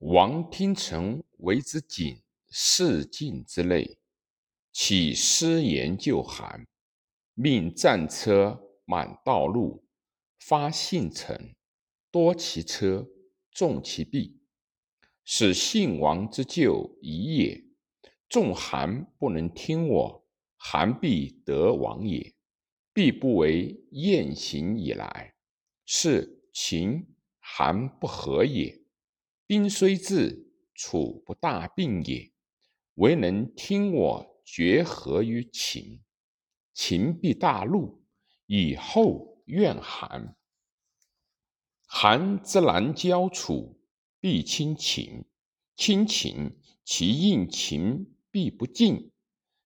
王听臣为之谨事尽之类，起失言就韩，命战车满道路，发信臣，多其车，重其弊，使信王之咎已也。众韩不能听我，韩必得亡也。必不为雁行以来，是秦韩不和也。兵虽至，楚不大病也。唯能听我决和于秦，秦必大怒，以后怨韩。韩之南交楚，必亲秦；亲秦，其应秦必不进。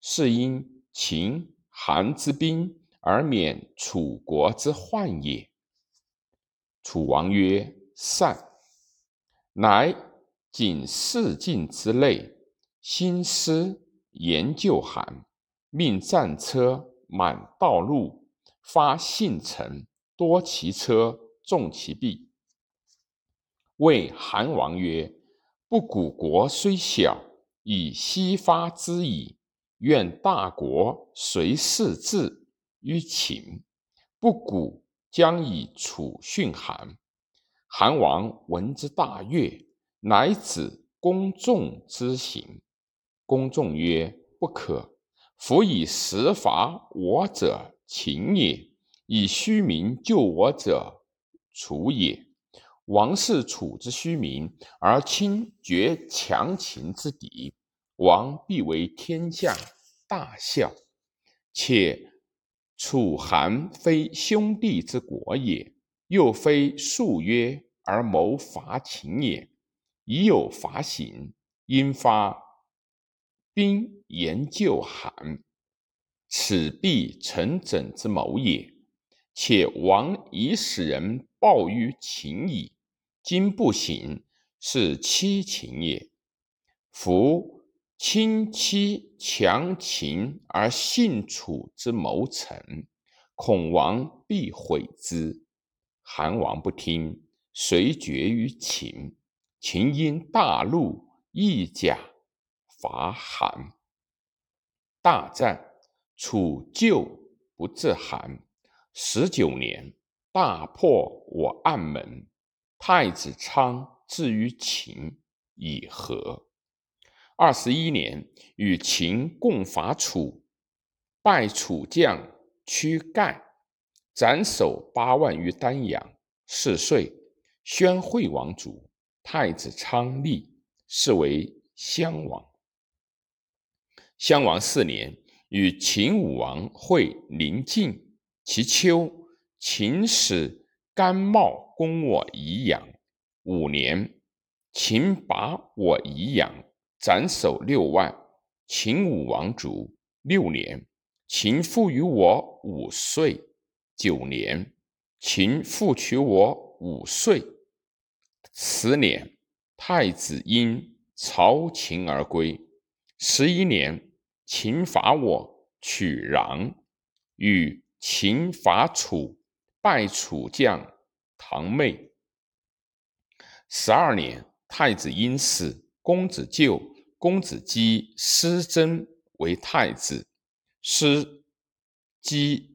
是因秦韩之兵。而免楚国之患也。楚王曰：“善。”乃谨四境之类，兴师研究韩，命战车满道路，发信臣，多其车，重其弊。谓韩王曰：“不古国虽小，以西发之矣。愿大国随事治。”于秦，不古将以楚训韩。韩王闻之大悦，乃止公众之行。公众曰：“不可。夫以实伐我者秦也，以虚名救我者楚也。王是楚之虚名，而亲绝强秦之敌，王必为天下大笑。且。”楚韩非兄弟之国也，又非数约而谋伐秦也。已有伐行，应发兵研救韩，此必成整之谋也。且王已使人报于秦矣，今不行，是欺秦也。夫。亲戚强秦而信楚之谋臣，恐王必毁之。韩王不听，遂决于秦。秦因大怒，意甲伐韩。大战，楚救不至韩。十九年，大破我暗门。太子昌至于秦，以和。二十一年，与秦共伐楚，败楚将屈盖，斩首八万于丹阳。是岁，宣惠王卒，太子昌立，是为襄王。襄王四年，与秦武王会临晋，其秋，秦使甘茂攻我宜阳。五年，秦拔我宜阳。斩首六万，秦武王卒。六年，秦复于我五岁。九年，秦复取我五岁。十年，太子因朝秦而归。十一年，秦伐我，取壤。与秦伐楚，败楚将唐妹。十二年，太子因死，公子纠。公子姬失真为太子，失姬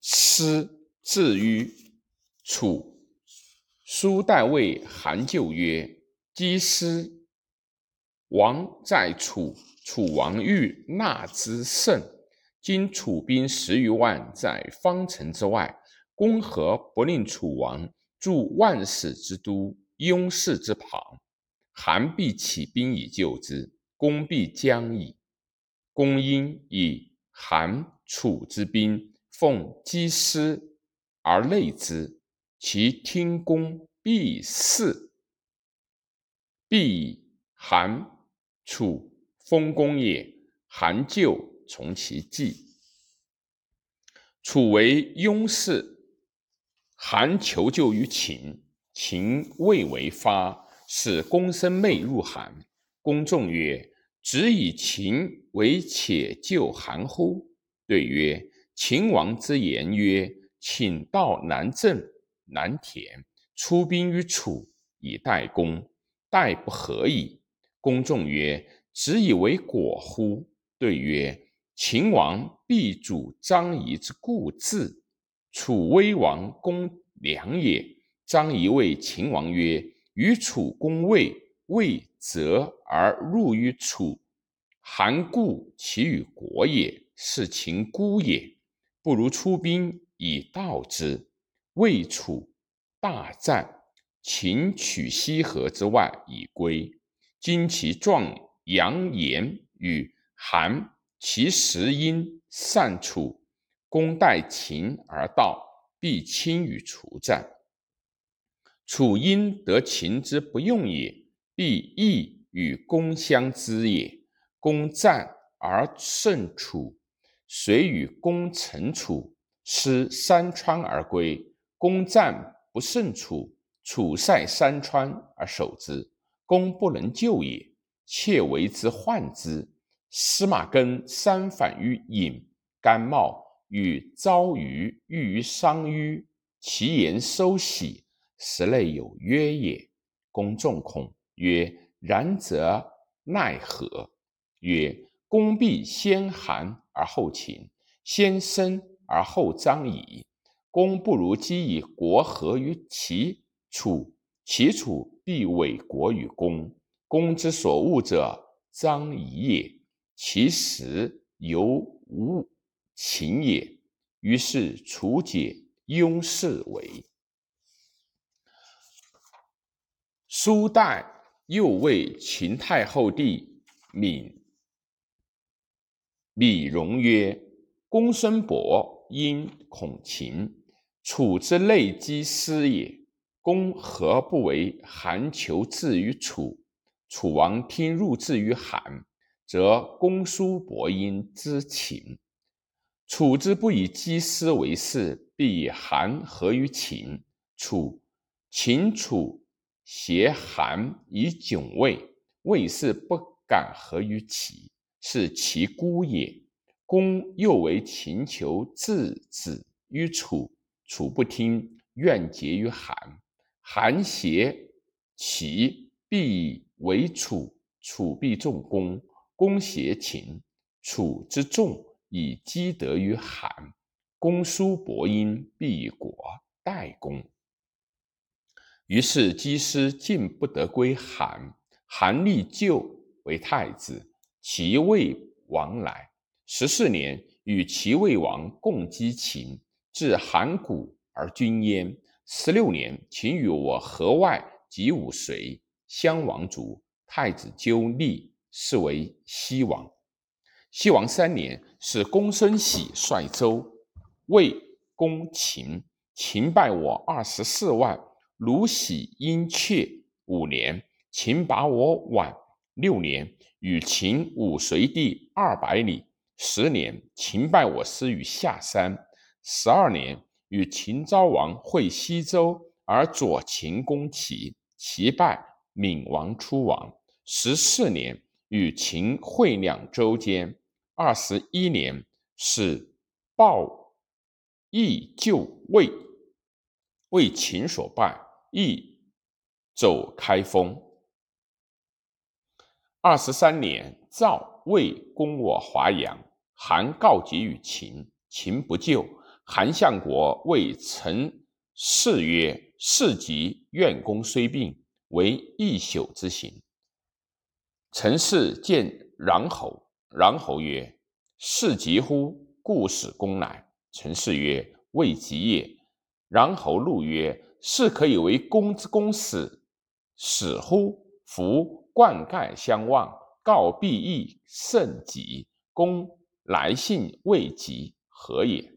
师至于楚。书代谓韩咎曰：“姬师王在楚，楚王欲纳之甚。今楚兵十余万在方城之外，公何不令楚王驻万世之都雍氏之旁？”韩必起兵以救之，公必将矣。公因以韩、楚之兵奉击师而内之，其听公必事，必以韩、楚封公也。韩就从其计。楚为雍氏，韩求救于秦，秦未为发。使公生妹入韩，公众曰：“子以秦为且救韩乎？”对曰：“秦王之言曰：‘请到南郑、南田，出兵于楚，以待公。’待不何矣。公众曰：“子以为果乎？”对曰：“秦王必主张仪之故治。楚威王公良也。张仪谓秦王曰：‘与楚公魏，魏则而入于楚。韩故其与国也，是秦孤也。不如出兵以道之。’魏楚大战，秦取西河之外以归。今其壮阳言与韩，其实因善楚。公待秦而道，必亲与楚战。楚因得秦之不用也，必亦与公相知也。公战而胜楚，遂与公成楚，失山川而归。公战不胜楚，楚塞山川而守之，公不能救也，窃为之患之。司马更三反于尹，甘茂与昭瑜遇于商於，其言收喜，实内有约也。公众恐，曰：“然则奈何？”曰：“公必先寒而后秦，先申而后张仪。”公不如积以国合于齐楚，齐楚必委国与公。公之所恶者，张仪也。其实犹无秦也。于是楚解雍氏为。苏代又谓秦太后弟闵李荣曰：“公孙伯因恐秦。”楚之内积师也，公何不为韩求至于楚？楚王听入至于韩，则公叔伯因之秦。楚之不以积师为事，必以韩合于秦。楚秦楚挟韩以窘魏，魏氏不敢合于齐，是其孤也。公又为秦求质子于楚。楚不听，愿结于韩。韩挟齐，必为楚；楚必重公。公挟秦，楚之重以积德于韩。公叔伯殷，必以国代公。于是姬师进不得归韩。韩立就为太子，齐魏王来。十四年，与齐魏王共击秦。至函谷而均焉。十六年，秦与我河外及武随襄王卒，太子纠立，是为西王。西王三年，使公孙喜率周魏攻秦，秦败我二十四万。鲁喜因阙。五年，秦把我宛。六年，与秦武随地二百里。十年，秦败我师于下山。十二年，与秦昭王会西周，而左秦攻齐，齐败，闵王出亡。十四年，与秦会两周间。二十一年，使鲍义救魏，为秦所败，益走开封。二十三年，赵魏攻我华阳，韩告急于秦，秦不救。韩相国谓陈氏曰：“士疾，愿公虽病，为一宿之行。”陈氏见穰侯，穰侯曰：“士疾乎？故使公来。”陈氏曰：“未及也。”穰侯怒曰：“士可以为公之公死，使乎？夫冠盖相望，告必义甚疾。公来信未及，何也？”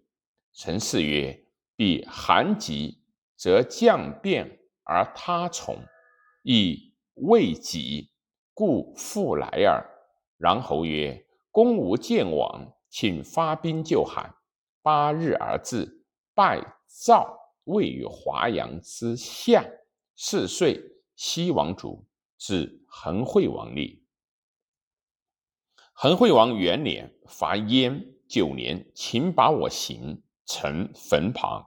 陈氏曰：“必韩急，则将变而他从；以未及，故复来耳。”然侯曰：“公无见往，请发兵救韩。”八日而至，拜赵位于华阳之下。是岁，西王卒，至恒惠王立。恒惠王元年，伐燕。九年，秦把我行。城坟旁，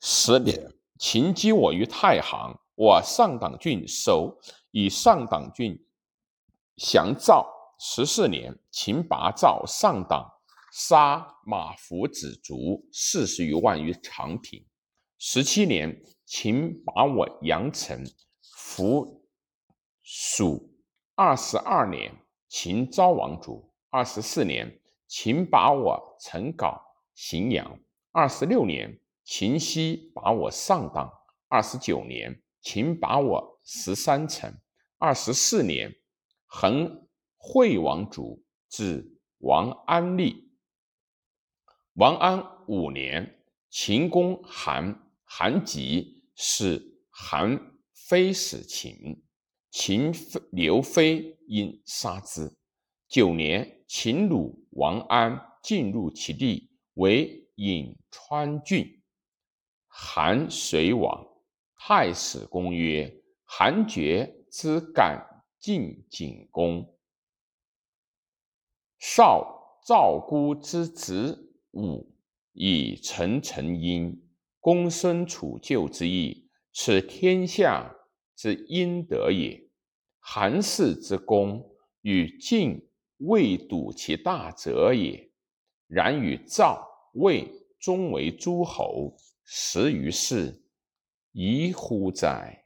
十年，秦击我于太行，我上党郡守以上党郡降赵十四年，秦拔赵上党，杀马服子卒四十余万于长平。十七年，秦把我阳城，服蜀二十二年，秦昭王卒。二十四年，秦把我成皋荥阳。二十六年，秦西把我上党。二十九年，秦把我十三城。二十四年，恒惠王卒，至王安立。王安五年，秦攻韩，韩吉，使韩非使秦，秦刘非因杀之。九年，秦鲁王安进入其地，为颍川郡。韩遂亡。太史公曰：韩厥之敢进景公，少赵孤之子武，以陈成殷，公孙楚旧之意，此天下之阴德也。韩氏之功，与晋未睹其大者也。然与赵、魏终为诸侯，十余世。宜乎哉！